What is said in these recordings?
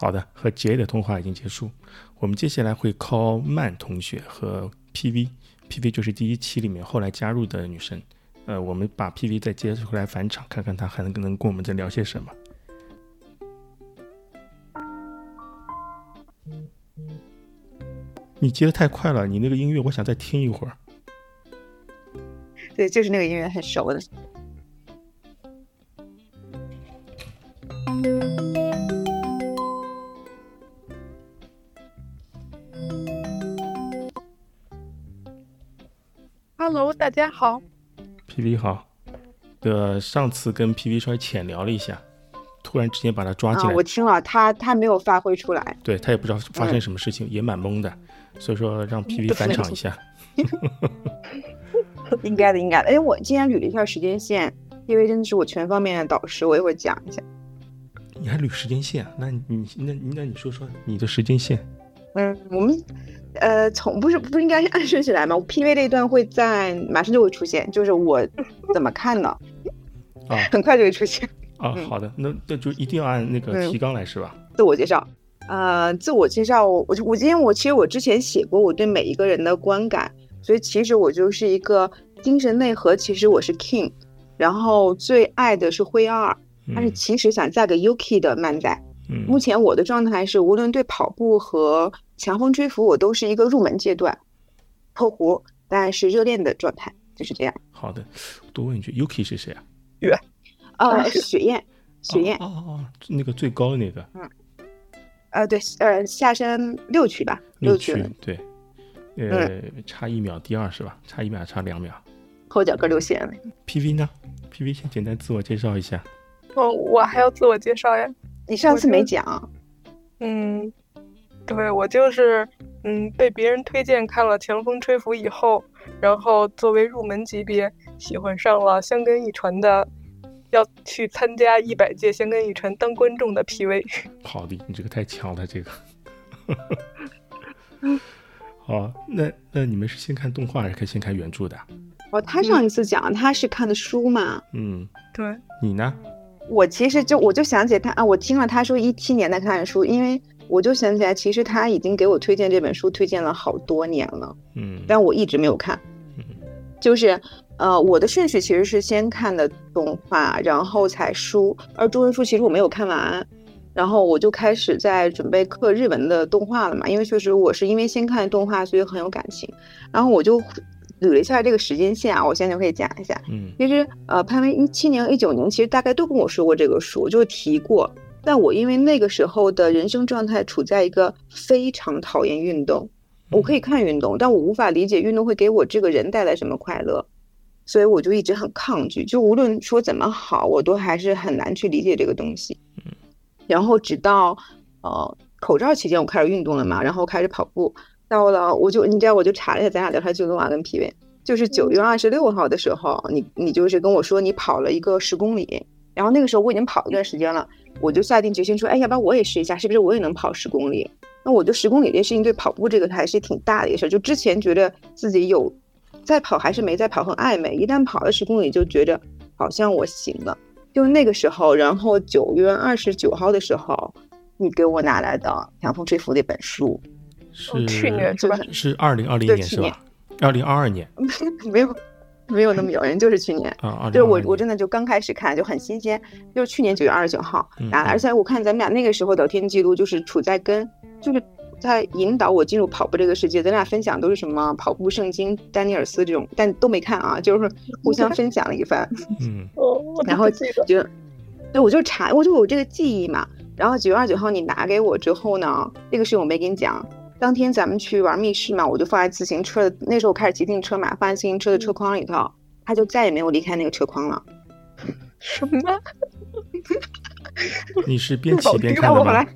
好的，和 J 的通话已经结束，我们接下来会 call 曼同学和 PV，PV 就是第一期里面后来加入的女生。呃，我们把 PV 再接出来返场，看看她还能能跟我们再聊些什么。你接的太快了，你那个音乐我想再听一会儿。对，就是那个音乐很熟的。大家好。PV 好。呃，上次跟 PV 稍微浅聊了一下，突然之间把他抓进来。我听了，他他没有发挥出来。对他也不知道发生什么事情，也蛮懵的。所以说让 PV 返场一下。应该的，应该的。哎，我今天捋了一下时间线，因为真的是我全方面的导师，我一会儿讲一下。你还捋时间线？那你那那你说说你的时间线？嗯，我们呃，从不是不应该是按顺序来吗？PV 这一段会在马上就会出现，就是我 怎么看呢？啊，很快就会出现。啊，好的，那那就一定要按那个提纲来是吧？自我介绍，呃，自我介绍，我我今天我其实我之前写过我对每一个人的观感，所以其实我就是一个精神内核，其实我是 King，然后最爱的是灰二，但是其实想嫁给 Yuki 的漫仔。目前我的状态是，无论对跑步和强风吹拂，我都是一个入门阶段，破壶，但是热恋的状态就是这样。好的，多问一句，Yuki 是谁啊？月，呃，雪燕，雪燕，哦哦哦，那个最高的那个。嗯，呃，对，呃，下山六区吧，六区，对，呃，差一秒第二是吧？差一秒，差两秒。后脚跟流血了。PV 呢？PV 先简单自我介绍一下。哦，我还要自我介绍呀。你上次没讲，嗯，对我就是嗯被别人推荐看了《强风吹拂》以后，然后作为入门级别喜欢上了香根一传的，要去参加一百届香根一传当观众的 PV。好的，你这个太强了，这个。好，那那你们是先看动画还是先看原著的？哦，他上一次讲他是看的书嘛？嗯，对。你呢？我其实就我就想起他啊，我听了他说一七年的看的书，因为我就想起来，其实他已经给我推荐这本书，推荐了好多年了，嗯，但我一直没有看，嗯，就是呃，我的顺序其实是先看的动画，然后才书，而中文书其实我没有看完，然后我就开始在准备刻日文的动画了嘛，因为确实我是因为先看动画，所以很有感情，然后我就。捋了一下这个时间线啊，我现在就可以讲一下。嗯，其实呃，潘威一七年、一九年，其实大概都跟我说过这个书，就提过。但我因为那个时候的人生状态处在一个非常讨厌运动，我可以看运动，但我无法理解运动会给我这个人带来什么快乐，所以我就一直很抗拒。就无论说怎么好，我都还是很难去理解这个东西。嗯，然后直到呃口罩期间，我开始运动了嘛，然后开始跑步。到了，我就你知道，我就查了一下咱俩聊天记录啊，跟 PV，就是九月二十六号的时候，你你就是跟我说你跑了一个十公里，然后那个时候我已经跑一段时间了，我就下定决心说，哎，要不然我也试一下，是不是我也能跑十公里？那我就十公里这件事情对跑步这个还是挺大的一个事儿，就之前觉得自己有在跑还是没在跑很暧昧，一旦跑了十公里就觉着好像我行了，就那个时候，然后九月二十九号的时候，你给我拿来的《强风吹拂》那本书。是去年是吧？是二零二零年是吧？二零二二年 没有没有那么遥远，就是去年啊。就是我我真的就刚开始看就很新鲜，就是去年九月二十九号拿的，而且我看咱们俩那个时候聊天记录就是处在跟就是在引导我进入跑步这个世界，咱俩分享都是什么跑步圣经丹尼尔斯这种，但都没看啊，就是互相分享了一番。嗯，然后就对，我就查，我就有这个记忆嘛。然后九月二十九号你拿给我之后呢，那个事情我没跟你讲。当天咱们去玩密室嘛，我就放在自行车的那时候我开始骑自行车嘛，放在自行车的车筐里头，他就再也没有离开那个车筐了。什么？你是边骑边看的吗？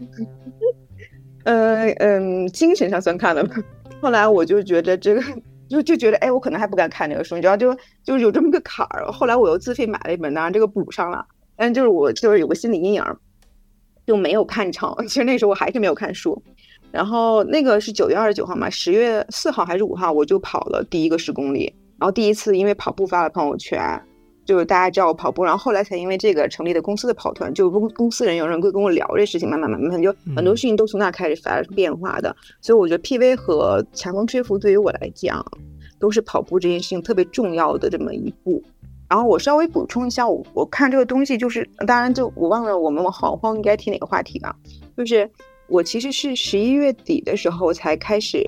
呃嗯，精神上算看的吧。后来我就觉得这个，就就觉得哎，我可能还不敢看这个书，你知道，就就是有这么个坎儿。后来我又自费买了一本，当然这个补上了，但就是我就是有个心理阴影，就没有看成。其实那时候我还是没有看书。然后那个是九月二十九号嘛，十月四号还是五号，我就跑了第一个十公里。然后第一次因为跑步发了朋友圈，就是大家知道我跑步，然后后来才因为这个成立的公司的跑团，就公公司人有人会跟我聊这事情，慢慢慢慢就很多事情都从那开始发生变化的。所以我觉得 PV 和强风吹拂对于我来讲，都是跑步这件事情特别重要的这么一步。然后我稍微补充一下，我我看这个东西就是，当然就我忘了我们好荒应该提哪个话题了，就是我其实是十一月底的时候才开始，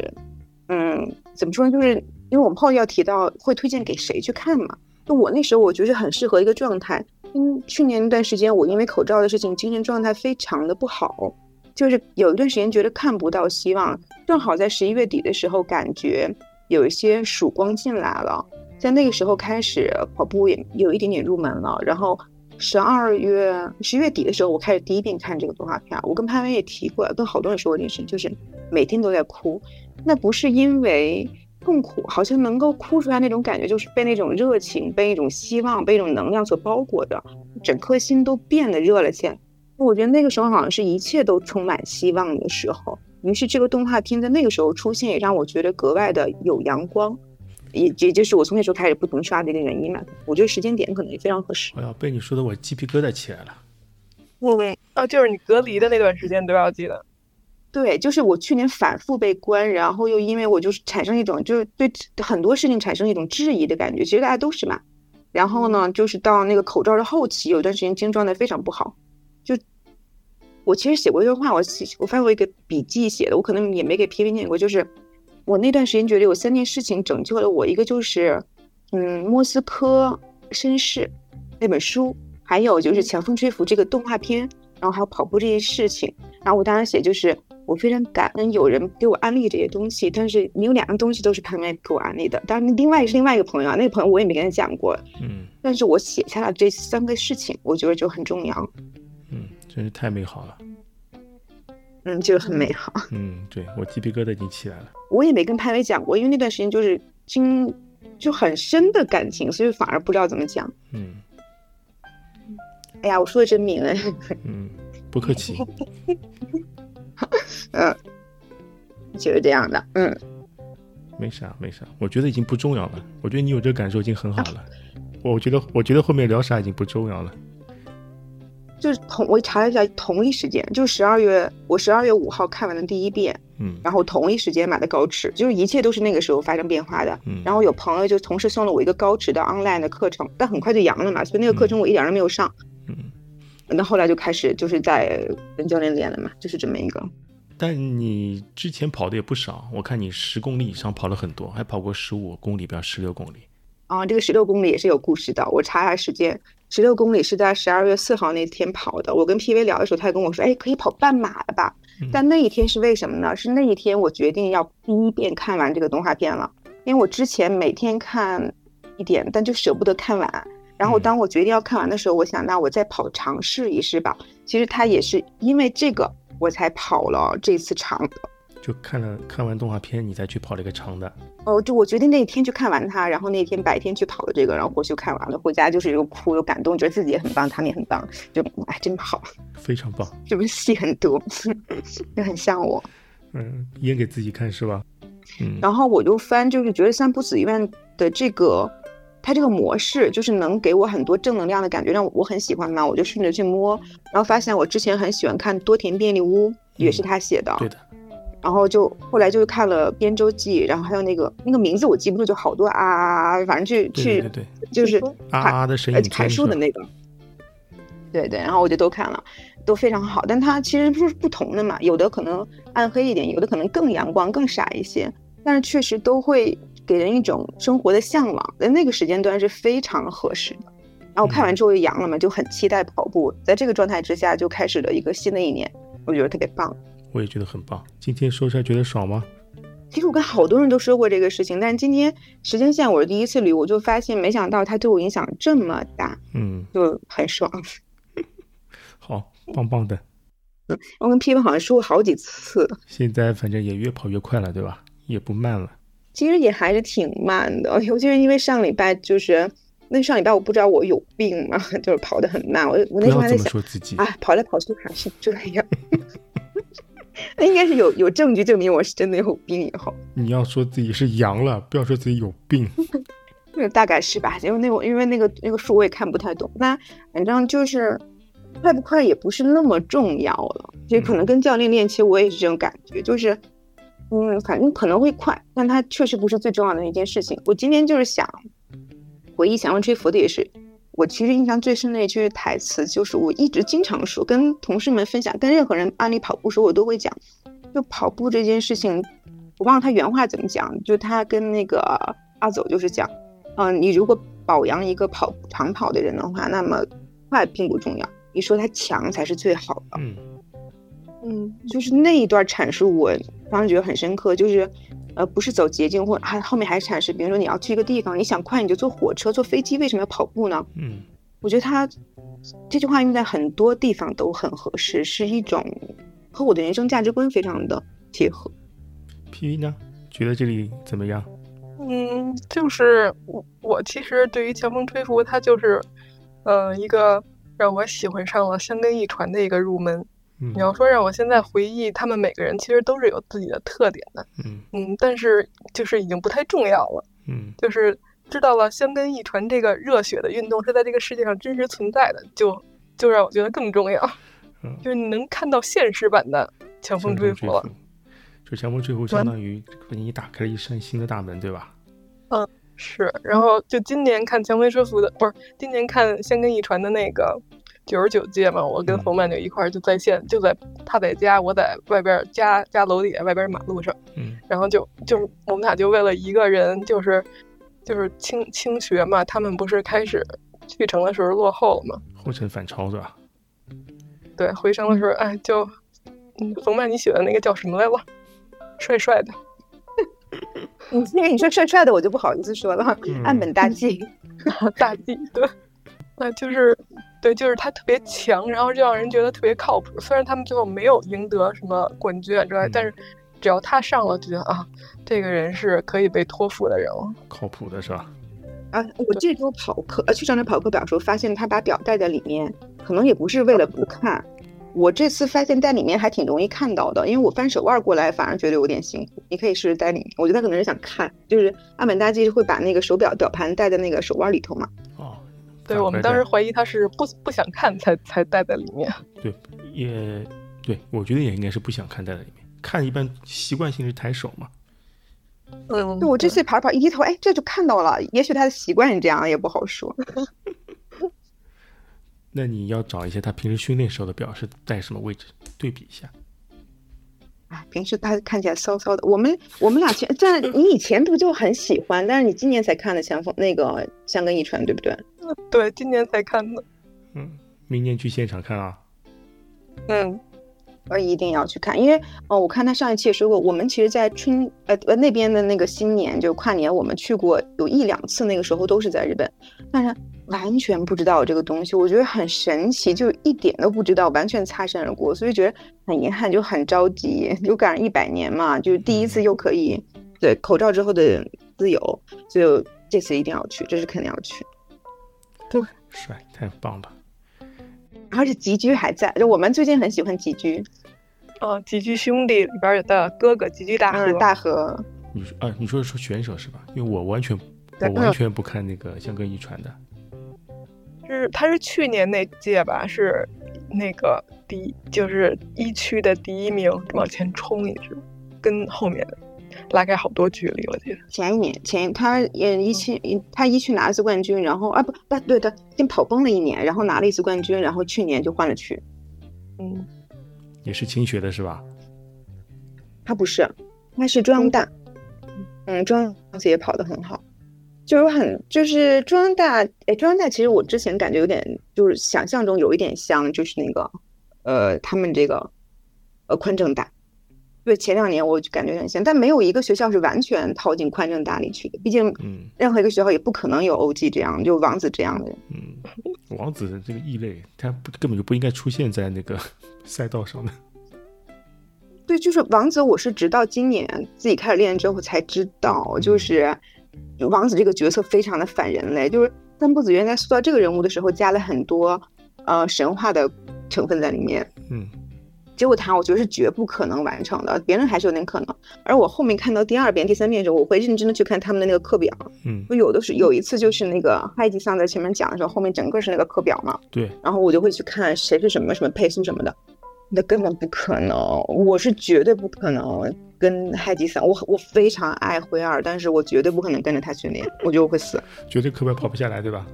嗯，怎么说呢？就是因为我们后面要提到会推荐给谁去看嘛。就我那时候，我觉得很适合一个状态。因为，去年那段时间，我因为口罩的事情，精神状态非常的不好，就是有一段时间觉得看不到希望。正好在十一月底的时候，感觉有一些曙光进来了，在那个时候开始跑步也有一点点入门了。然后十二月十月底的时候，我开始第一遍看这个动画片。我跟潘文也提过，跟好多人说过这件事，就是每天都在哭。那不是因为。痛苦好像能够哭出来那种感觉，就是被那种热情、被一种希望、被一种能量所包裹的，整颗心都变得热了起来。我觉得那个时候好像是一切都充满希望的时候。于是这个动画片在那个时候出现，也让我觉得格外的有阳光，也也就是我从那时候开始不停刷的一个原因嘛。我觉得时间点可能也非常合适。哎呀，被你说的我鸡皮疙瘩起来了。我啊，就是你隔离的那段时间都要记得。对，就是我去年反复被关，然后又因为我就是产生一种就是对很多事情产生一种质疑的感觉，其实大家都是嘛。然后呢，就是到那个口罩的后期，有段时间精神状态非常不好。就我其实写过一段话，我写我发过一个笔记写的，我可能也没给 P V 念过。就是我那段时间觉得有三件事情拯救了我，一个就是嗯《莫斯科绅士》那本书，还有就是《强风吹拂》这个动画片，然后还有跑步这件事情。然后我当时写就是。我非常感恩有人给我安利这些东西，但是你有两样东西都是旁边给我安利的。当然，另外是另外一个朋友啊，那个朋友我也没跟他讲过。嗯，但是我写下了这三个事情，我觉得就很重要。嗯，真是太美好了。嗯，就很美好。嗯，对我鸡皮疙瘩已经起来了。我也没跟潘伟讲过，因为那段时间就是经就很深的感情，所以反而不知道怎么讲。嗯。哎呀，我说的真明哎。嗯，不客气。嗯，就是这样的。嗯，没啥没啥，我觉得已经不重要了。我觉得你有这个感受已经很好了。我觉得我觉得后面聊啥已经不重要了。就是同我查了一下，同一时间，就十二月，我十二月五号看完的第一遍，嗯，然后同一时间买的高驰，就是一切都是那个时候发生变化的。嗯，然后有朋友就同时送了我一个高驰的 online 的课程，但很快就阳了嘛，所以那个课程我一点都没有上。嗯。那后来就开始就是在跟教练练了嘛，就是这么一个。但你之前跑的也不少，我看你十公里以上跑了很多，还跑过十五公里，不要十六公里。啊，这个十六公里也是有故事的。我查一下时间，十六公里是在十二月四号那天跑的。我跟 PV 聊的时候，他也跟我说，哎，可以跑半马了吧？但那一天是为什么呢？是那一天我决定要第一遍看完这个动画片了，因为我之前每天看一点，但就舍不得看完。然后当我决定要看完的时候，我想那我再跑尝试一试吧。其实他也是因为这个我才跑了这次长的。就看了看完动画片，你再去跑了一个长的。哦，就我决定那一天去看完它，然后那天白天去跑的这个，然后回去看完了，回家就是又哭又感动，觉得自己也很棒，他们也很棒，就哎真好，非常棒，是不是戏很多，也很像我。嗯，演给自己看是吧？嗯。然后我就翻，就是觉得三浦子苑的这个。它这个模式就是能给我很多正能量的感觉，让我很喜欢嘛。我就顺着去摸，然后发现我之前很喜欢看多田便利屋，也是他写的。对的。然后就后来就看了编舟记，然后还有那个那个名字我记不住，就好多啊，反正去去就是啊啊的声音阐述的那个。对对，然后我就都看了，都非常好。但它其实是不同的嘛，有的可能暗黑一点，有的可能更阳光、更傻一些，但是确实都会。给人一种生活的向往，在那个时间段是非常合适的。然后看完之后就阳了嘛，就很期待跑步。在这个状态之下，就开始了一个新的一年，我觉得特别棒。我也觉得很棒。今天说出来觉得爽吗？其实我跟好多人都说过这个事情，但是今天时间线我是第一次捋，我就发现没想到它对我影响这么大，嗯，就很爽。好，棒棒的。嗯，我跟 P 文好像说过好几次。现在反正也越跑越快了，对吧？也不慢了。其实也还是挺慢的，尤其是因为上礼拜就是那上礼拜我不知道我有病嘛，就是跑得很慢。我我那时候还在想，哎，跑来跑去还是这样。那应该是有有证据证明我是真的有病以后。你要说自己是阳了，不要说自己有病。那大概是吧，因为那个因为那个那个数我也看不太懂。那反正就是快不快也不是那么重要了，就可能跟教练练，其实我也是这种感觉，就是嗯，反正可能会快，但它确实不是最重要的一件事情。我今天就是想回忆《想问吹拂》的也是，我其实印象最深的一句台词就是我一直经常说，跟同事们分享，跟任何人案例跑步时候我都会讲，就跑步这件事情，我忘了他原话怎么讲，就他跟那个阿走就是讲。嗯，你如果保养一个跑长跑的人的话，那么快并不重要，你说他强才是最好的。嗯嗯，就是那一段阐述，我当时觉得很深刻。就是，呃，不是走捷径，或还后面还阐释，比如说你要去一个地方，你想快你就坐火车、坐飞机，为什么要跑步呢？嗯，我觉得他这句话用在很多地方都很合适，是一种和我的人生价值观非常的贴合。P V 呢？觉得这里怎么样？嗯，就是我我其实对于强风吹拂，它就是，呃，一个让我喜欢上了香根一传的一个入门。你要说让我现在回忆他们每个人，其实都是有自己的特点的。嗯嗯，但是就是已经不太重要了。嗯，就是知道了香根一传这个热血的运动是在这个世界上真实存在的，就就让我觉得更重要。嗯，就是你能看到现实版的强风吹拂了。就强风吹拂相当于为你打开了一扇新的大门，对吧？嗯，是。然后就今年看强风追服的，不是今年看香根一传的那个九十九届嘛，我跟冯曼就一块儿就在线，就在他在家，我在外边家家楼底下外边马路上，嗯，然后就就是我们俩就为了一个人，就是就是清清学嘛，他们不是开始去城的时候落后了嘛，后程反超是吧？对，回城的时候，哎，就嗯，冯曼你写的那个叫什么来了？帅帅的。你那个你说帅帅的，我就不好意思说了。按本大纪，大计对，那就是对，就是他特别强，然后就让人觉得特别靠谱。虽然他们最后没有赢得什么冠军之类，但是只要他上了，就觉得啊，这个人是可以被托付的人了，靠谱的是吧？啊，我这周跑课呃去上那跑课表的时候，发现他把表带在里面，可能也不是为了不看。我这次发现带里面还挺容易看到的，因为我翻手腕过来反而觉得有点辛苦。你可以试试带里面，我觉得他可能是想看，就是阿本大纪会把那个手表表盘戴在那个手腕里头嘛。哦，对我们当时怀疑他是不不想看才才带在里面。对，也对，我觉得也应该是不想看带在里面，看一般习惯性是抬手嘛。嗯，我这次跑跑一低头，哎，这就看到了。也许他的习惯是这样，也不好说。那你要找一些他平时训练时候的表是在什么位置，对比一下。啊，平时他看起来骚骚的。我们我们俩前在你以前不就很喜欢，但是你今年才看的《相逢》那个香根一传，对不对？对，今年才看的。嗯，明年去现场看啊。嗯。我一定要去看，因为哦，我看他上一期也说过，我们其实，在春呃呃那边的那个新年，就跨年，我们去过有一两次，那个时候都是在日本，但是完全不知道这个东西，我觉得很神奇，就一点都不知道，完全擦身而过，所以觉得很遗憾，就很着急，就赶上一百年嘛，就是第一次又可以对口罩之后的自由，所以这次一定要去，这是肯定要去。对，帅，太棒了。而且吉居还在，就我们最近很喜欢吉居。哦，吉居兄弟里边的哥哥吉居大河。大河。你说啊，你说说选手是吧？因为我完全我完全不看那个香格遗传的。是他是去年那届吧？是那个第就是一区的第一名往前冲一直，跟后面的。拉开好多距离，我记得前一年前他也一期他一去拿一次冠军，然后啊不不对的，先跑崩了一年，然后拿了一次冠军，然后去年就换了区。嗯，也是清学的是吧？他不是，他是中央大。嗯，中央也跑得很好，就是很就是中央大哎，中央大其实我之前感觉有点就是想象中有一点像就是那个呃他们这个呃宽政大。对，前两年我就感觉很像，但没有一个学校是完全套进宽政大里去的。毕竟，嗯，任何一个学校也不可能有欧记这样，就王子这样的人。嗯，王子这个异类，他不根本就不应该出现在那个 赛道上的。对，就是王子，我是直到今年自己开始练之后才知道，就是王子这个角色非常的反人类。就是三浦子原在塑造这个人物的时候，加了很多呃神话的成分在里面。嗯。结果他我觉得是绝不可能完成的，别人还是有点可能。而我后面看到第二遍、第三遍的时候，我会认真的去看他们的那个课表。嗯，我有的是有一次就是那个海吉桑在前面讲的时候，后面整个是那个课表嘛，对，然后我就会去看谁是什么什么配速什么的，那根本不可能，我是绝对不可能跟海吉桑，我我非常爱灰二，但是我绝对不可能跟着他训练，我觉得我会死。绝对课表跑不下来，对吧？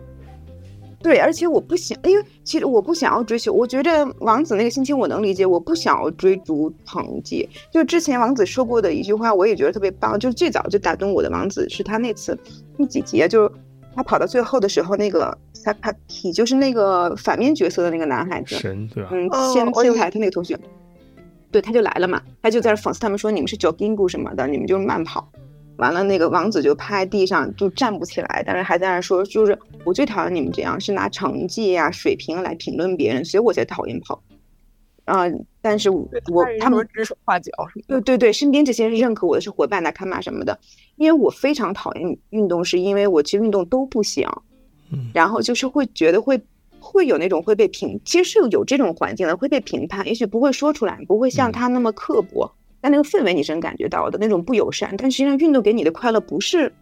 对，而且我不想，因为其实我不想要追求。我觉得王子那个心情我能理解，我不想要追逐成绩。就之前王子说过的一句话，我也觉得特别棒。就是最早就打动我的王子是他那次第几集啊？就是他跑到最后的时候，那个 Sakaki 就是那个反面角色的那个男孩子，神，对吧？嗯，哦先先来他那个同学，对，他就来了嘛，他就在这讽刺他们说你们是 jogging 什么的，你们就是慢跑。完了，那个王子就趴在地上就站不起来，但是还在那说，就是我最讨厌你们这样，是拿成绩呀、水平来评论别人，所以我才讨厌跑。啊、但是我他们说指手画脚什么。对对对，身边这些人认可我的是伙伴、来看嘛什么的，因为我非常讨厌运动，是因为我其实运动都不行，嗯然后就是会觉得会会有那种会被评，其实是有这种环境的会被评判，也许不会说出来，不会像嗯他那么刻薄，但那个氛围你是能感觉到的那种不友善，但实际上运动给你的快乐不是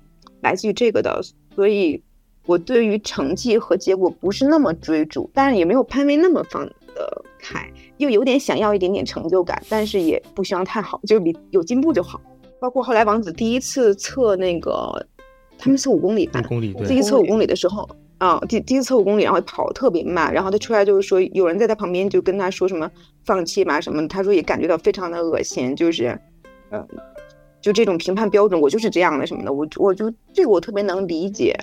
来自于这个的，所以我对于成绩和结果不是那么追逐，但是也没有潘威那么放得开，又有点想要一点点成就感，但是也不希望太好，就是比有进步就好。包括后来王子第一次测那个，他们测五公里吧五，公里，对，第一测五公里的时候，啊，第第一次测五公里，然后跑特别慢，然后他出来就是说，有人在他旁边就跟他说什么放弃吧什么，他说也感觉到非常的恶心，就是，嗯、就这种评判标准，我就是这样的什么的，我我就这个我特别能理解，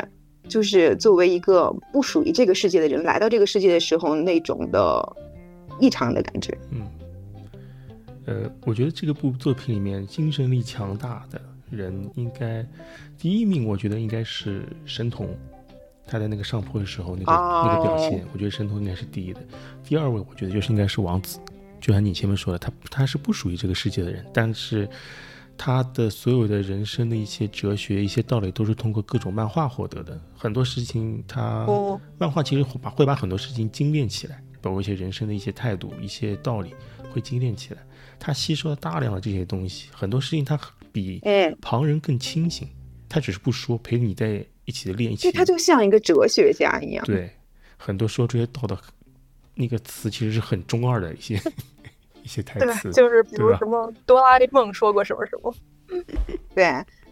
就是作为一个不属于这个世界的人来到这个世界的时候那种的异常的感觉。嗯，呃，我觉得这个部作品里面精神力强大的人，应该第一名，我觉得应该是神童，他在那个上坡的时候那个、那个表现哦，我觉得申通应该是第一的。第二位，我觉得就是应该是王子，就像你前面说的，他他是不属于这个世界的人，但是他的所有的人生的一些哲学、一些道理，都是通过各种漫画获得的。很多事情他，哦漫画其实会把会把很多事情精炼起来，包括一些人生的一些态度、一些道理，会精炼起来。他吸收了大量的这些东西，很多事情他比哎，旁人更清醒，他只是不说，陪你在一起的练，一起就他就像一个哲学家一样。对，很多说这些道的那个词其实是很中二的一些 一些台词对词，，就是比如什么哆啦 A 梦说过什么什么，对，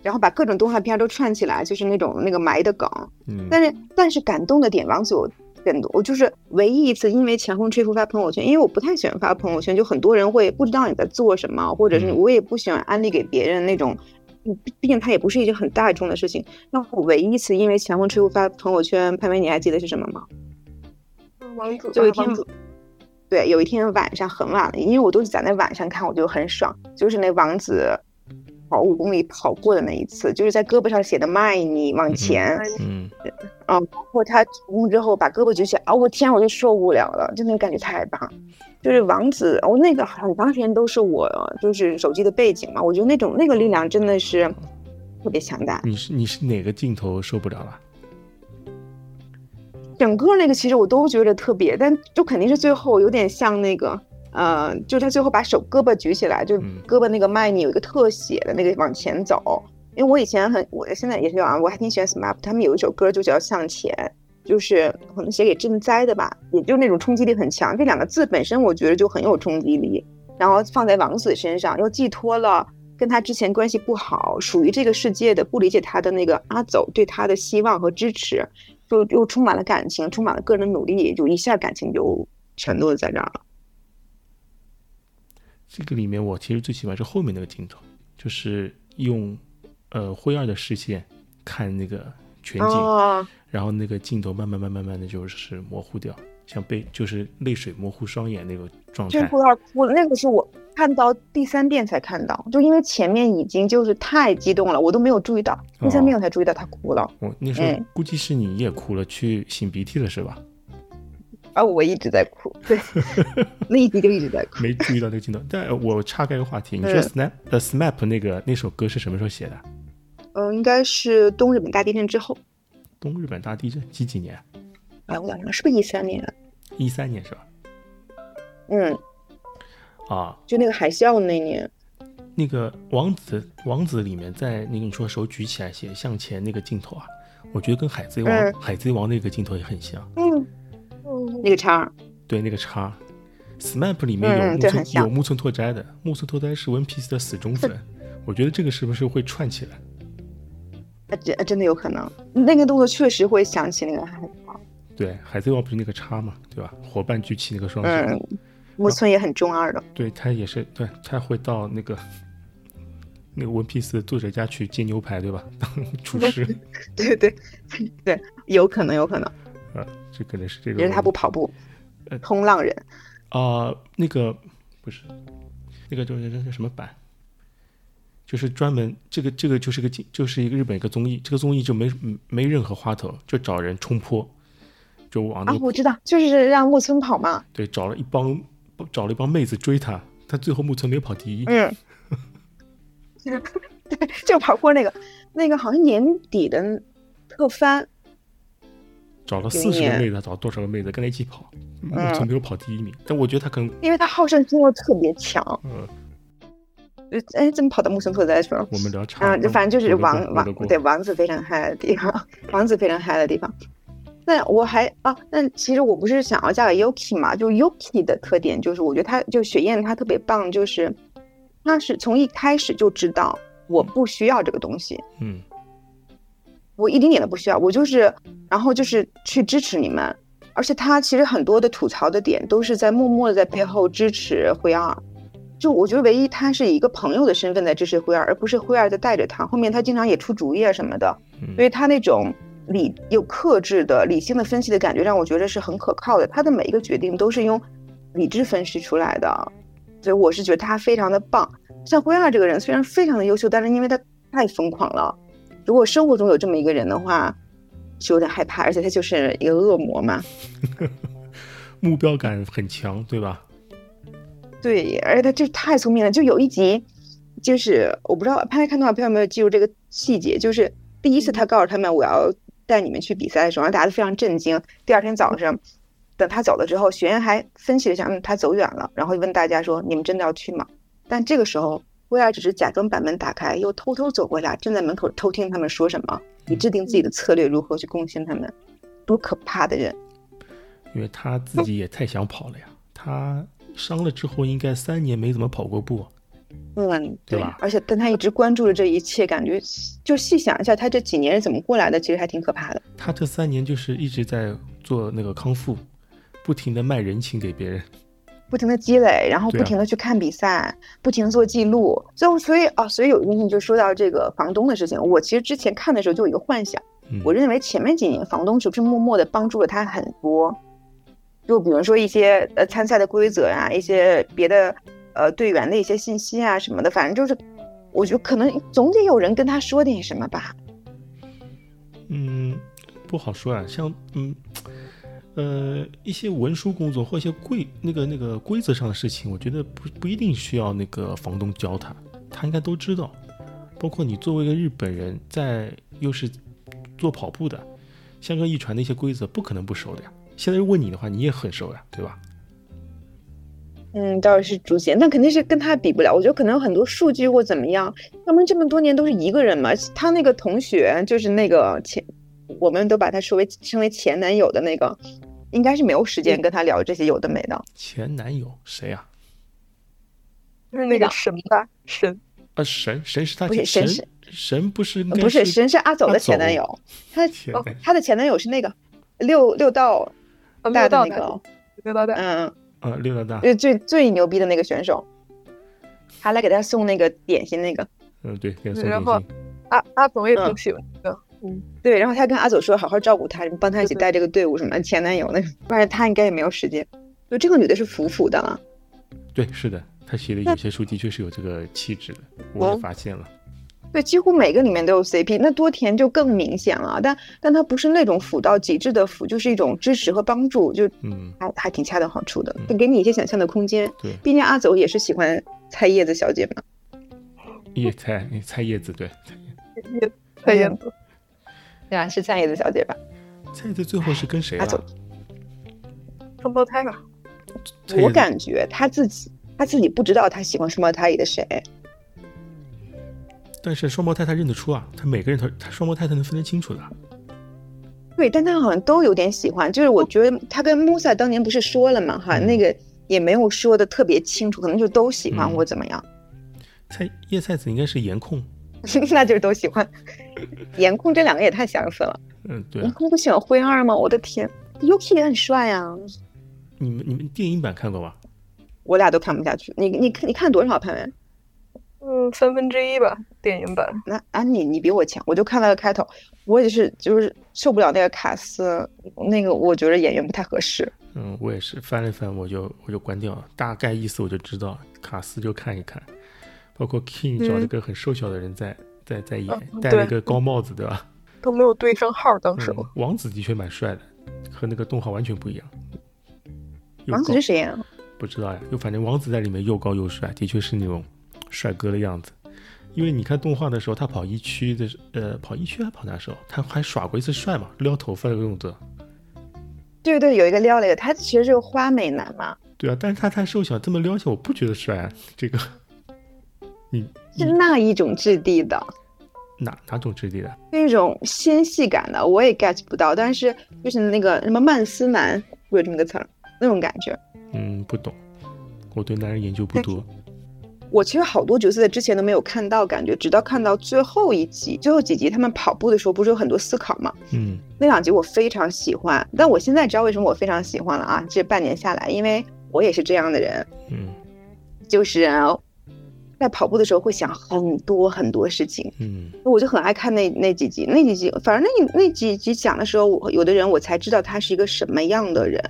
然后把各种动画片都串起来，就是那种那个埋的梗。嗯，但是但是感动的点，王子有更多。我就是唯一一次因为强风吹拂发朋友圈，因为我不太喜欢发朋友圈，就很多人会不知道你在做什么，或者是嗯我也不喜欢安利给别人那种。嗯毕毕竟它也不是一件很大众的事情。那我唯一一次因为强风吹拂发朋友圈，潘梅你还记得是什么吗？王子就有一天对，有一天晚上很晚了，因为我都是在那晚上看，我就很爽。就是那王子跑五公里跑过的那一次，就是在胳膊上写的“卖你往前”，嗯啊，包括他成功之后把胳膊举起来，啊，我天，我就受不了了，就那个感觉太棒。就是王子，哦、那个很长时间都是我就是手机的背景嘛，我觉得那种那个力量真的是特别强大。你是你是哪个镜头受不了了？整个那个其实我都觉得特别，但就肯定是最后有点像那个，呃，就他最后把手胳膊举起来，就嗯胳膊那个麦你有一个特写的那个往前走。因为我以前很，我现在也是啊，我还挺喜欢 SMAP，他们有一首歌就叫《向前》，就是可能写给赈灾的吧，也就那种冲击力很强。这两个字本身我觉得就很有冲击力，然后放在王子身上，又寄托了跟他之前关系不好、属于这个世界的、不理解他的那个阿走对他的希望和支持。就又充满了感情，充满了个人努力，就一下感情就全都在这儿了。这个里面我其实最喜欢是后面那个镜头，就是用呃灰二的视线看那个全景，哦，然后那个镜头慢慢慢慢慢的就是模糊掉，像被就是泪水模糊双眼那个状态。真哭到哭了。那个是我看到第三遍才看到，就因为前面已经就是太激动了，我都没有注意到，第三遍我才注意到他哭了。我那时候嗯估计是你也哭了，去擤鼻涕了是吧？而我一直在哭，对，那一集就一直在哭。没注意到那个镜头。但呃我岔开个话题，你说嗯 Snap 呃 Snap 那个那首歌是什么时候写的？嗯、应该是东日本大地震之后，东日本大地震几几年？哎，我想想是不是一三年啊？一三年是吧？嗯，啊，就那个海啸那年，那个王子王子里面在那个你说手举起来写向前那个镜头啊，我觉得跟海贼王、嗯海贼王那个镜头也很像。嗯，嗯那个叉，对，那个叉，SMAP 里面有嗯木村、有木村拓哉的，木村拓哉是 One Piece 的死忠粉，我觉得这个是不是会串起来？啊真真的有可能，那个动作确实会想起那个海贼王。对，海贼王不是那个叉嘛，对吧？伙伴举起那个双手，嗯，木村也很中二的。对他也是，对他会到那个那个 One Piece 的作者家去煎牛排，对吧？当厨师，对对对，有可能，有可能，啊，这可能是这个。只是他不跑步呃，冲浪人。啊、那个不是，那个就是那个什么版，就是专门这个这个就是个就是一个日本一个综艺，这个综艺就没没任何花头，就找人冲坡，就往那个、，啊我知道，就是让木村跑嘛。对找了一帮找了一帮妹子追他，他最后木村没有跑第一，嗯，对，就跑坡那个，那个好像年底的特番，找了四十个妹子，找多少个妹子跟他一起跑，木村没有跑第一名，但我觉得他可能因为他好胜心又特别强。呃，呃哎，怎么跑到木村拓哉去了？我们聊差啊，就反正就是王王对王子非常嗨的地方，王子非常嗨的地方。那我还啊，那其实我不是想要嫁给 Yuki 嘛？就 Yuki 的特点就是，我觉得他就雪燕她特别棒，就是他是从一开始就知道我不需要这个东西，嗯我一丁点都不需要，我就是，然后就是去支持你们。而且他其实很多的吐槽的点都是在默默的在背后支持灰二，就我觉得唯一他是以一个朋友的身份在支持灰二，而不是灰二在带着他。后面他经常也出主意啊什么的，嗯所以他那种理有克制的理性的分析的感觉，让我觉得是很可靠的。他的每一个决定都是用理智分析出来的，所以我是觉得他非常的棒。像灰二这个人虽然非常的优秀，但是因为他太疯狂了。如果生活中有这么一个人的话，是有点害怕，而且他就是一个恶魔嘛。目标感很强，对吧？对，而且他就太聪明了。就有一集，就是我不知道拍看动画片有没有记住这个细节，就是第一次他告诉他们我要带你们去比赛的时候，让大家都非常震惊。第二天早上，等他走了之后，学员还分析了一下，嗯，他走远了，然后问大家说：“你们真的要去吗？”但这个时候，威尔只是假装把门打开，又偷偷走过来，站在门口偷听他们说什么，以制定自己的策略，如何去攻陷他们。多可怕的人！因为他自己也太想跑了呀，他伤了之后应该三年没怎么跑过步，嗯，对吧而且但他一直关注着这一切，感觉就细想一下，他这几年是怎么过来的，其实还挺可怕的。他这三年就是一直在做那个康复，不停的卖人情给别人。不停的积累，然后不停的去看比赛，不停的做记录。最后，所以啊，所以有一个事情就说到这个房东的事情，我其实之前看的时候就有一个幻想，嗯，我认为前面几年房东是不是默默的帮助了他很多？就比如说一些呃参赛的规则啊，一些别的呃队员的一些信息啊什么的，反正就是，我觉得可能总得有人跟他说点什么吧。嗯，不好说啊，像嗯。呃，一些文书工作或一些规那个那个规则上的事情，我觉得不不一定需要那个房东教他，他应该都知道。包括你作为一个日本人，在又是做跑步的，香港一传的一些规则，不可能不熟的呀。现在问你的话，你也很熟呀，对吧？嗯，倒是逐渐，但肯定是跟他比不了。我觉得可能很多数据或怎么样，要不然这么多年都是一个人嘛。他那个同学就是那个前，我们都把他说为称为前男友的那个，应该是没有时间跟他聊这些有的没的。前男友谁呀、就是那个神吧，神啊？神神是他不是神神神不是不是，神是阿走的前男友，他哦他的前男友是那个六六道啊，大道那个，六道大，嗯，啊六道大，最最最牛逼的那个选手，还来给他送那个点心那个。嗯对，给他送点然后。阿阿总也挺嗯喜欢这个，嗯，对，然后他跟阿走说好好照顾他，帮他一起带这个队伍什么的前男友那个，不然他应该也没有时间。就这个女的是腐腐的了，对，是的，他写的有些书的确是有这个气质的，我也发现了。对，几乎每个里面都有 CP，那多田就更明显了。但但他不是那种腐到极致的腐，就是一种支持和帮助，就嗯，还还挺恰到好处的就，给你一些想象的空间。对，毕竟阿走也是喜欢菜叶子小姐嘛，叶菜菜叶子，对，菜叶子，菜叶子，对啊，是菜叶子小姐吧？菜叶子最后是跟谁阿走了？双胞胎吧，我感觉他自己他自己不知道他喜欢双胞胎里的谁。但是双胞胎他认得出啊，他每个人他他双胞胎他能分得清楚的。对，但他好像都有点喜欢，就是我觉得他跟穆萨当年不是说了嘛，哈，那个也没有说的特别清楚，可能就都喜欢或怎么样。菜叶菜子应该是颜控，那就是都喜欢。颜控这两个也太相似了。嗯，对。颜控不喜欢灰二吗？我的天，Yuki 也很帅啊。你们你们电影版看过吧？我俩都看不下去。你你看你看多少潘文？嗯，三分之一吧，电影版。那啊，你，你比我强，我就看了个开头，我也是，就是受不了那个卡斯，那个我觉得演员不太合适。嗯，我也是翻了翻，我就我就关掉了，大概意思我就知道，卡斯就看一看，包括 King 找了个很瘦小的人在在在演，戴了一个高帽子，对吧？都没有对上号，当时。王子的确蛮帅的，和那个动画完全不一样。王子是谁呀？不知道呀，就反正王子在里面又高又帅，的确是那种。帅哥的样子，因为你看动画的时候，他跑一区的，呃，跑一区还跑哪时候？他还耍过一次帅嘛，撩头发的动作。对对，有一个撩了一个，他其实是个花美男嘛。对啊，但是他太瘦小，这么撩起来，我不觉得帅。啊。这个，你是那一种质地的？哪哪种质地的？那种纤细感的，我也 get 不到。但是就是那个什么曼斯男，有这么个词儿，那种感觉。嗯，不懂，我对男人研究不多。我其实好多角色在之前都没有看到，感觉直到看到最后一集、最后几集，他们跑步的时候不是有很多思考嘛？嗯，那两集我非常喜欢。但我现在知道为什么我非常喜欢了啊！这半年下来，因为我也是这样的人，嗯，就是在跑步的时候会想很多很多事情，嗯，我就很爱看那那几集，那几集，反正那那几集讲的时候，我有的人我才知道他是一个什么样的人。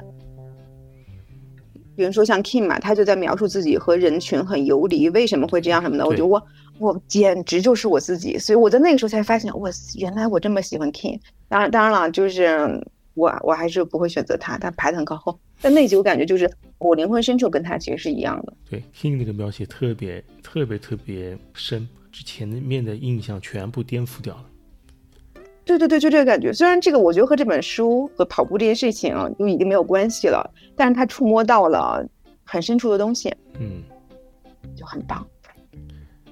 比如说像 Kim 嘛，他就在描述自己和人群很游离，为什么会这样什么的。我觉得我我简直就是我自己，所以我在那个时候才发现，我原来我这么喜欢 Kim。当然当然了，就是我我还是不会选择他，他排的很靠后。但那集我感觉就是我灵魂深处跟他其实是一样的。对，King 那个描写特别特别特别深，之前面的印象全部颠覆掉了。对对对，就这个感觉。虽然这个我觉得和这本书和跑步这件事情啊就已经没有关系了，但是他触摸到了很深处的东西，嗯，就很棒。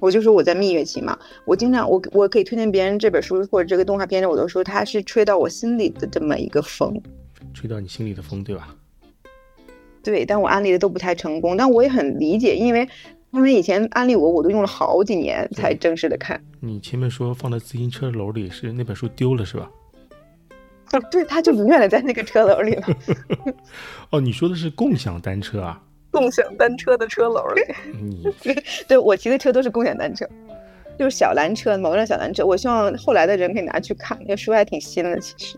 我就说我在蜜月期嘛，我经常我我可以推荐别人这本书或者这个动画片，我都说它是吹到我心里的这么一个风，吹到你心里的风，对吧？对，但我安利的都不太成功，但我也很理解，因为。他们以前安利我，我都用了好几年才正式的看。你前面说放在自行车篓里是那本书丢了是吧？对，它就永远的在那个车篓里了。哦，你说的是共享单车啊？共享单车的车篓里。你对我骑的车都是共享单车，就是小蓝车，某辆小蓝车。我希望后来的人可以拿去看，那个书还挺新的，其实。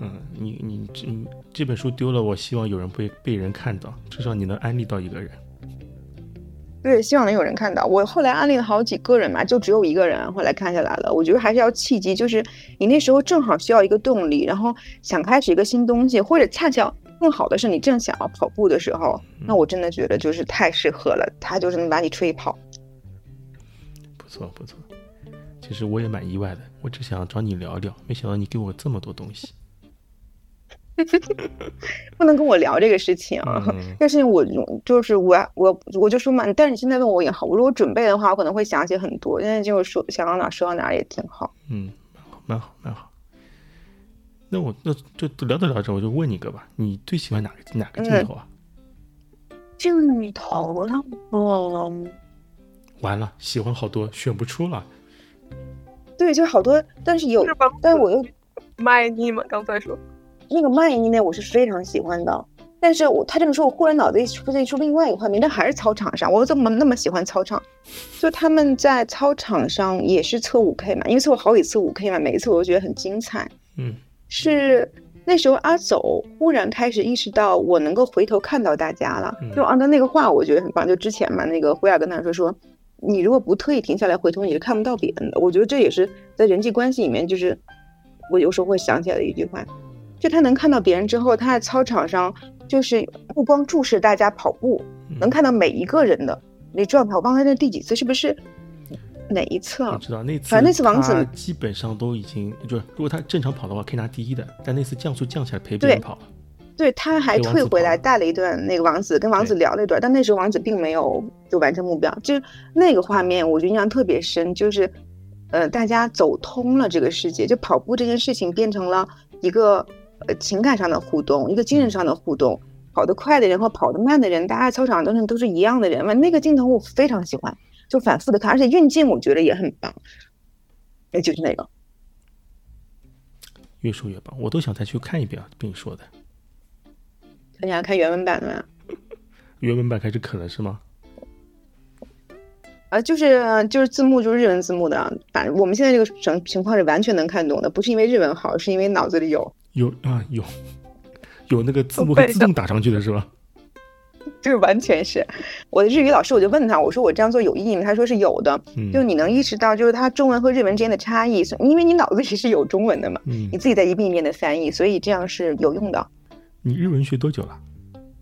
嗯，你你这这本书丢了，我希望有人被被人看到，至少你能安利到一个人。对，希望能有人看到。我后来安利了好几个人嘛，就只有一个人后来看下来了。我觉得还是要契机，就是你那时候正好需要一个动力，然后想开始一个新东西，或者恰巧更好的是你正想要跑步的时候，那我真的觉得就是太适合了，它就是能把你吹跑。不错不错，其实我也蛮意外的，我只想找你聊聊，没想到你给我这么多东西。不能跟我聊这个事情啊！这事情我就是我我我就说嘛，但是你现在问我也好，我如果准备的话，我可能会想起很多。现在就说想到哪说到哪也挺好。嗯，蛮好蛮好蛮好。那我那就聊着聊着，我就问你个吧，你最喜欢哪个哪个镜头啊？镜头了，哦，完了，喜欢好多，选不出了。对，就好多，但是有，但是我又卖你嘛，刚才说。那个曼伊呢，我是非常喜欢的。但是我他这么说，我忽然脑子里出现出另外一个画面，但还是操场上。我怎么那么喜欢操场？就他们在操场上也是测五 K 嘛，因为测过好几次五 K 嘛，每一次我都觉得很精彩。嗯，是那时候阿走忽然开始意识到我能够回头看到大家了。就按照那个话，我觉得很棒。就之前嘛，那个胡雅跟他说说，你如果不特意停下来回头，你是看不到别人的。我觉得这也是在人际关系里面，就是我有时候会想起来的一句话。就他能看到别人之后，他在操场上就是不光注视大家跑步，能看到每一个人的那状态。我忘了那第几次，是不是哪一次啊？我知道那次，反正那次王子基本上都已经就是，如果他正常跑的话，可以拿第一的。但那次降速降起来陪别人跑了。对，他还退回来带了一段那个王子跟王子聊了一段，但那时候王子并没有就完成目标，就是那个画面我就印象特别深，就是呃大家走通了这个世界，就跑步这件事情变成了一个呃情感上的互动，一个精神上的互动。跑得快的人和跑得慢的人，大家在操场上都是都是一样的人嘛。那个镜头我非常喜欢，就反复的看，而且运镜我觉得也很棒。哎，就是那个，越说越棒，我都想再去看一遍啊。被你说的，你想看原文版的吗？原文版开始啃了是吗？啊，就是就是字幕就是日文字幕的，反正我们现在这个情情况是完全能看懂的，不是因为日文好，是因为脑子里有，有啊有 有那个字幕会自动打上去的是吧？就是完全是。我的日语老师我就问他，我说我这样做有意义吗？他说是有的，嗯就你能意识到就是它中文和日文之间的差异，所以因为你脑子里是有中文的嘛，嗯你，自己在一遍一遍的翻译，所以这样是有用的。你日文学多久了？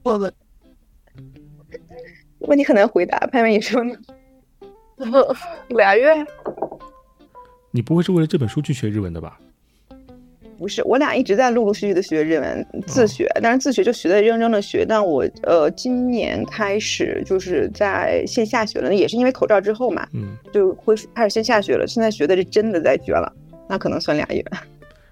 我问问题很难回答，潘潘你说呢？俩月，你不会是为了这本书去学日文的吧？不是，我俩一直在陆陆续续的学日文，自学，但是自学就学的认真的学。但我呃今年开始就是在线下学了，也是因为口罩之后嘛，嗯，就恢复开始线下学了。现在学的是真的在学了，那可能算俩月。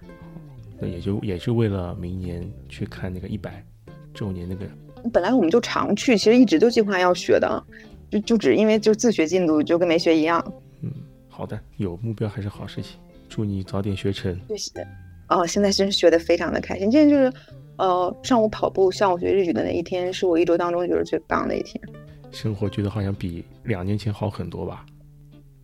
那也就也是为了明年去看那个一百周年那个。本来我们就常去，其实一直都计划要学的，就就只因为就自学进度就跟没学一样。嗯，好的，有目标还是好事情。祝你早点学成。就是，哦，现在真是学的非常的开心。今天就是，呃，上午跑步，下午学日语的那一天，是我一周当中觉得最棒的一天。生活觉得好像比两年前好很多吧？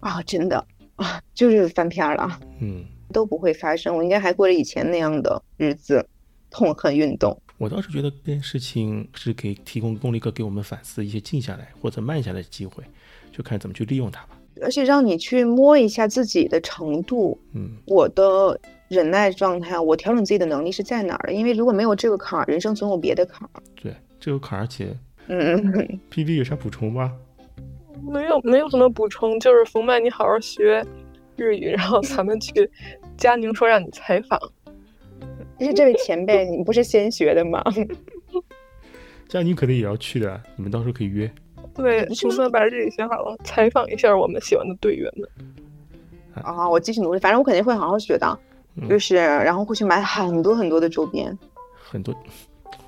啊，真的啊，就是翻篇儿了，嗯，都不会发生。我应该还过着以前那样的日子，痛恨运动。我倒是觉得这件事情是给提供供了一个给我们反思一些静下来或者慢下来的机会，就看怎么去利用它吧。而且让你去摸一下自己的程度，嗯，我的忍耐状态，我调整自己的能力是在哪儿的？因为如果没有这个坎儿，人生总有别的坎儿。对，这个坎儿，而且嗯，PV 有啥补充吗？没有没有什么补充，就是冯曼，你好好学日语，然后咱们去 佳宁说让你采访。但是这位前辈，你不是先学的吗？佳宁肯定也要去的，你们到时候可以约。对，冯曼把日语学好了，采访一下我们喜欢的队员们。啊，我继续努力，反正我肯定会好好学的，嗯就是然后会去买很多很多的周边。很多。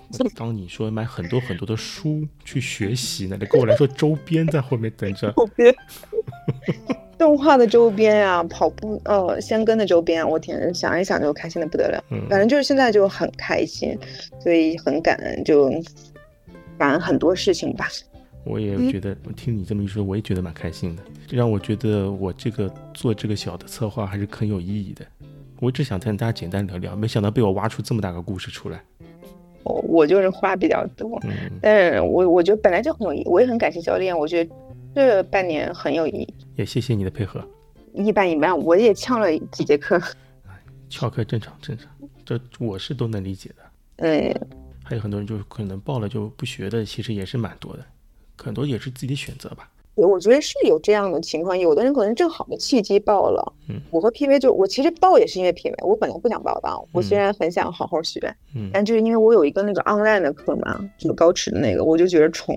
当你说买很多很多的书去学习呢，你跟我来说周边在后面等着。后边动画的周边啊，跑步呃香根的周边啊，我天，想一想就开心的不得了。嗯，反正就是现在就很开心，所以很感恩，就感恩很多事情吧。我也觉得，我听你这么一说，我也觉得蛮开心的，让我觉得我这个做这个小的策划还是很有意义的。我只想跟大家简单聊聊，没想到被我挖出这么大个故事出来。我我就是话比较多，嗯，但是我我觉得本来就很有意，我也很感谢教练，我觉得这半年很有意义，也谢谢你的配合。一般一般，我也翘了几节课，翘课正常正常，这我是都能理解的。嗯，还有很多人就可能报了就不学的，其实也是蛮多的，很多也是自己的选择吧。我觉得是有这样的情况，有的人可能正好的契机报了。嗯，我和 PV 就我其实报也是因为 PV，我本来不想报的，我虽嗯然很想好好学，嗯但就是因为我有一个那个 online 的课嘛，就是高驰的那个，我就觉得重，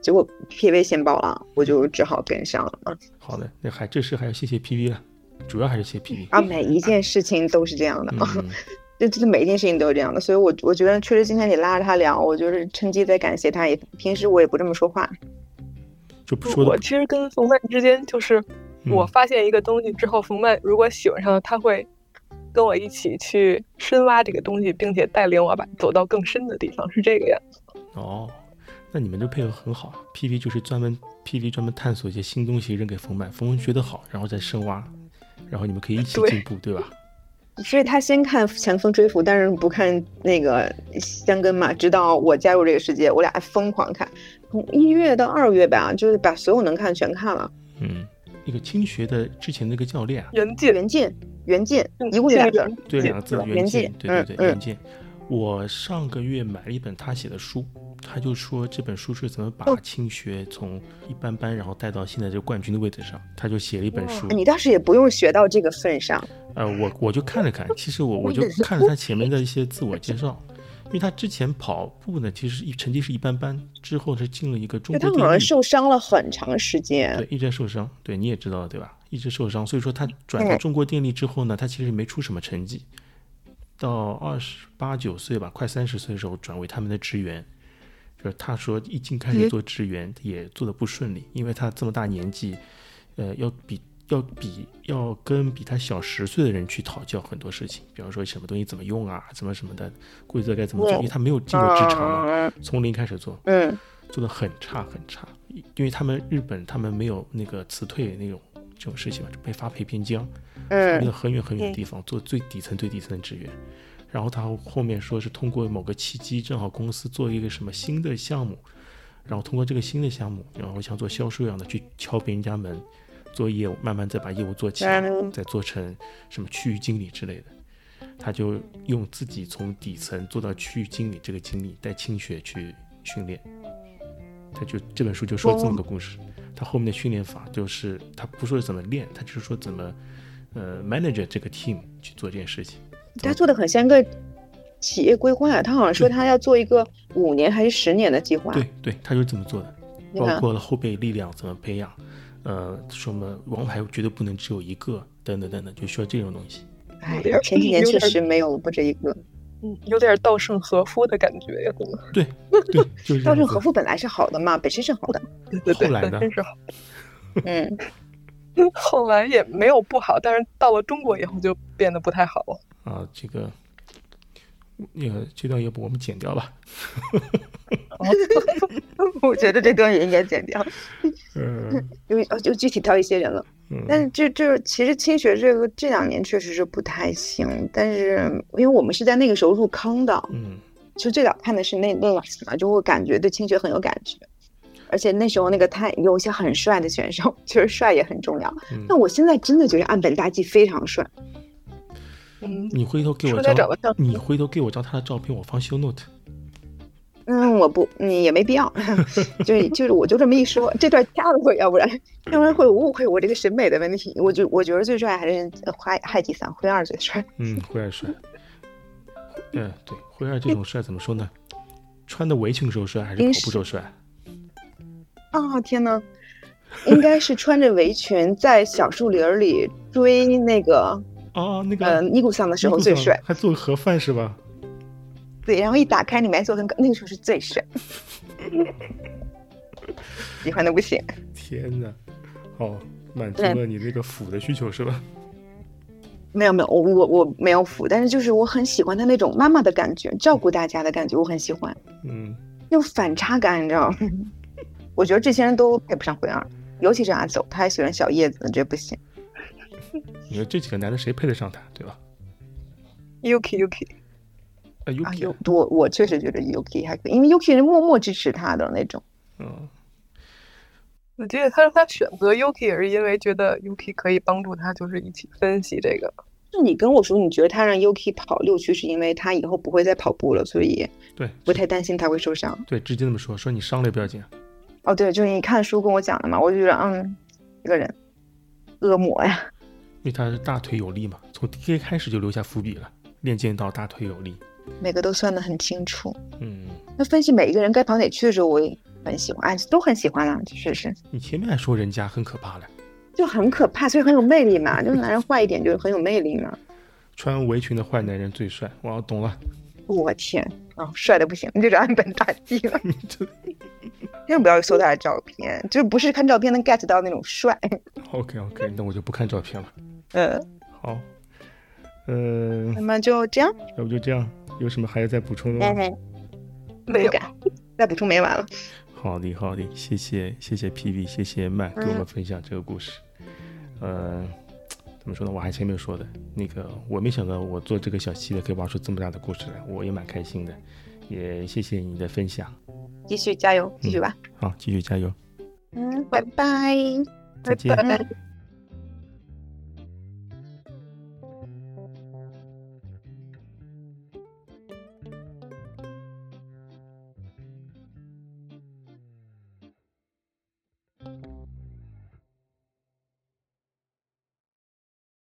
结果 PV 先报了，我就只好跟上了。好的，那还这事还要谢谢 PV 了，主要还是谢谢 PV。啊，每一件事情都是这样的，嗯，这这每一件事情都是这样的，所以我我觉得确实今天你拉着他聊，我就是趁机在感谢他，也平时我也不这么说话。就不说的，我其实跟冯曼之间就是，嗯我发现一个东西之后，冯曼如果喜欢上了，他会跟我一起去深挖这个东西，并且带领我把走到更深的地方，是这个样子。哦，那你们这配合很好。PV 就是专门 PV 专门探索一些新东西扔给冯曼，冯曼觉得好，然后再深挖，然后你们可以一起进步，对吧？所以他先看《前锋追捕》，但是不看那个香根嘛。直到我加入这个世界，我俩疯狂看，从一月到二月吧，就是把所有能看全看了。嗯，那个青学的之前那个教练啊，原界原件，原件，嗯一共就俩字。对两个字吧原件件，对对对嗯嗯原件。我上个月买了一本他写的书，他就说这本书是怎么把哦青学从一般般，然后带到现在这个冠军的位置上，他就写了一本书。你倒是也不用学到这个份上，呃，我我就看了看，其实我我就看了他前面的一些自我介绍，因为他之前跑步呢，其实一成绩是一般般，之后是进了一个中国他好像，受伤了很长时间对，。一直在受伤，对，你也知道对吧？一直受伤，所以说他转到嗯中国电力之后呢，他其实没出什么成绩，到二十八九岁吧，快三十岁的时候转为他们的职员。就是他说一进开始做职员也做的不顺利，因为他这么大年纪，呃，要比要比要跟比他小十岁的人去讨教很多事情，比方说什么东西怎么用啊，怎么什么的规则该怎么做，因为他没有进过职场嘛，嗯。从零开始做，嗯，做的很差很差，因为他们日本他们没有那个辞退那种这种事情嘛，就被发配边疆，发配到嗯很远很远的地方做最底层最底层的职员。然后他后面说是通过某个契机，正好公司做一个什么新的项目，然后通过这个新的项目，然后像做销售一样的去敲别人家门，做业务，慢慢再把业务做起来，嗯再做成什么区域经理之类的。他就用自己从底层做到区域经理这个经历，带青学去训练。他就这本书就说这么个故事。他后面的训练法就是他不说怎么练，他就是说怎么呃 manage 这个 team 去做这件事情。他做的很像个企业规划，他好像说他要做一个五年还是十年的计划。对对，他就是这么做的，包，括了后备力量怎么培养，呃，什么王牌绝对不能只有一个，等等等等，就需要这种东西。哎，前几年确实没有不止一个。嗯，有点稻盛和夫的感觉呀，对对，就是稻盛和夫本来是好的嘛，本身是好的。对对对，后来呢本身是好，嗯，后来也没有不好，但是到了中国以后就变得不太好了。啊，这个那个这段要不我们剪掉吧？我觉得这段也应该剪掉，嗯 因为哦就具体挑一些人了。但嗯是这这其实清学这个这两年确实是不太行，但是因为我们是在那个时候入坑的，嗯就最早看的是那那个嘛，就会感觉对清学很有感觉，而且那时候那个他有一些很帅的选手，其 实帅也很重要。嗯那我现在真的觉得岸本大纪非常帅，嗯，你回头给我说他长张，你回头给我张他的照片，我放 show note。嗯，我不，嗯，也没必要，就是就是我就这么一说，这段掐了会，要不然要不然会误会我这个审美的问题。我就我觉得最帅还是海海吉桑灰二最帅，嗯，灰二帅。嗯，对，灰二这种帅怎么说呢？穿的围裙时候帅还是应跑步时候帅？啊天呐，应该是穿着围裙在小树林里追那个哦，那个呃尼古桑的时候最帅，还做个盒饭是吧？对，然后一打开里面做很高，那个时候是最帅，喜欢的不行。天哪！哦，满足了你那个腐的需求是吧？没有没有，我我我没有腐，但是就是我很喜欢他那种妈妈的感觉，照顾大家的感觉，我很喜欢嗯，那种反差感，你知道吗？我觉得这些人都配不上灰二，尤其是阿走，他还喜欢小叶子，这不行。你说这几个男的谁配得上他，对吧？Yuki Yuki，啊啊，，Yuki，有我我确实觉得 Yuki 还可以，因为 Yuki 是默默支持他的那种。嗯，我记得他说他选择 Yuki 也是因为觉得 Yuki 可以帮助他，就是一起分析这个。那你跟我说，你觉得他让 Yuki 跑六区，是因为他以后不会再跑步了，所以对，不太担心他会受伤。对，直接这么说，说你伤了也不要紧啊。哦，对，就是你看书跟我讲的嘛，我就觉得，嗯，一个人恶魔呀。因为他是大腿有力嘛，从 DK 开始就留下伏笔了，练剑道大腿有力。每个都算得很清楚。嗯，那分析每一个人该跑哪去的时候，我也很喜欢，哎，都很喜欢啦，确实你前面还说人家很可怕了，就很可怕，所以很有魅力嘛。就是男人坏一点，就是很有魅力嘛。穿围裙的坏男人最帅。我懂了，我天，哦，帅的不行，这就岸本大纪了。千万不要搜他的照片，就是不是看照片能 get 到那种帅。OK OK，那我就不看照片了。呃，好，呃，那么就这样，要不就这样，有什么还要再补充的吗？嗯，没有不敢，再补充没完了。好的，好的，谢谢，谢谢 PV，谢谢麦给我们分享这个故事。呃，怎么说呢？我还前面说的那个，我没想到我做这个小系列可以玩出这么大的故事来，我也蛮开心的。也谢谢你的分享，继续加油，继续吧。好，继续加油，嗯，拜拜。再见。拜拜